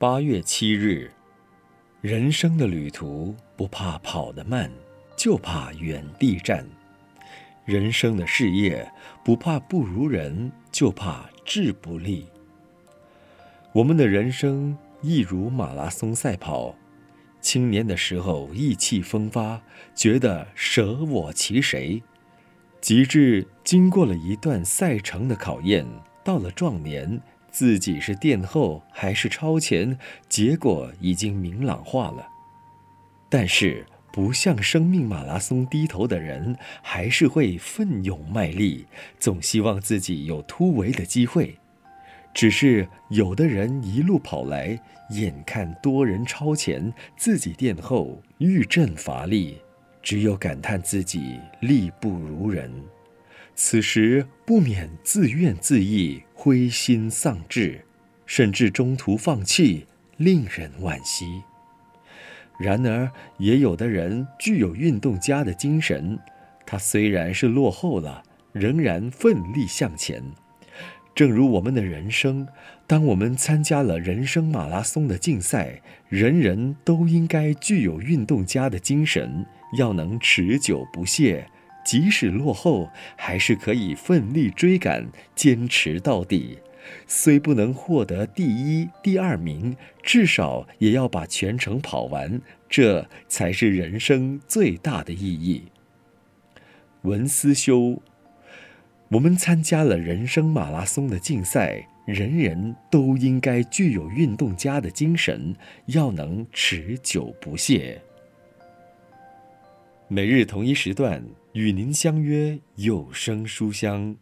八月七日，人生的旅途不怕跑得慢，就怕原地站；人生的事业不怕不如人，就怕志不立。我们的人生亦如马拉松赛跑，青年的时候意气风发，觉得舍我其谁；及至经过了一段赛程的考验，到了壮年。自己是垫后还是超前，结果已经明朗化了。但是，不向生命马拉松低头的人，还是会奋勇卖力，总希望自己有突围的机会。只是有的人一路跑来，眼看多人超前，自己垫后，欲振乏力，只有感叹自己力不如人。此时不免自怨自艾，灰心丧志，甚至中途放弃，令人惋惜。然而，也有的人具有运动家的精神，他虽然是落后了，仍然奋力向前。正如我们的人生，当我们参加了人生马拉松的竞赛，人人都应该具有运动家的精神，要能持久不懈。即使落后，还是可以奋力追赶，坚持到底。虽不能获得第一、第二名，至少也要把全程跑完，这才是人生最大的意义。文思修，我们参加了人生马拉松的竞赛，人人都应该具有运动家的精神，要能持久不懈。每日同一时段。与您相约有声书香。